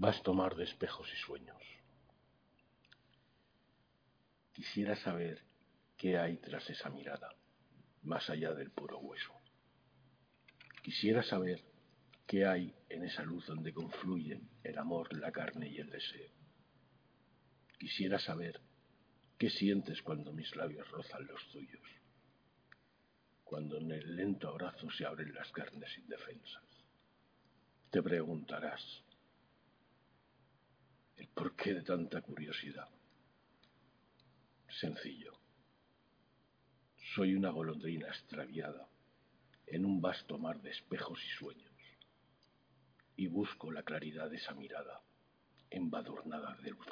Vasto mar de espejos y sueños. Quisiera saber qué hay tras esa mirada, más allá del puro hueso. Quisiera saber qué hay en esa luz donde confluyen el amor, la carne y el deseo. Quisiera saber qué sientes cuando mis labios rozan los tuyos, cuando en el lento abrazo se abren las carnes indefensas. Te preguntarás, ¿el porqué de tanta curiosidad? Sencillo. Soy una golondrina extraviada en un vasto mar de espejos y sueños, y busco la claridad de esa mirada embadurnada de luciérnagas.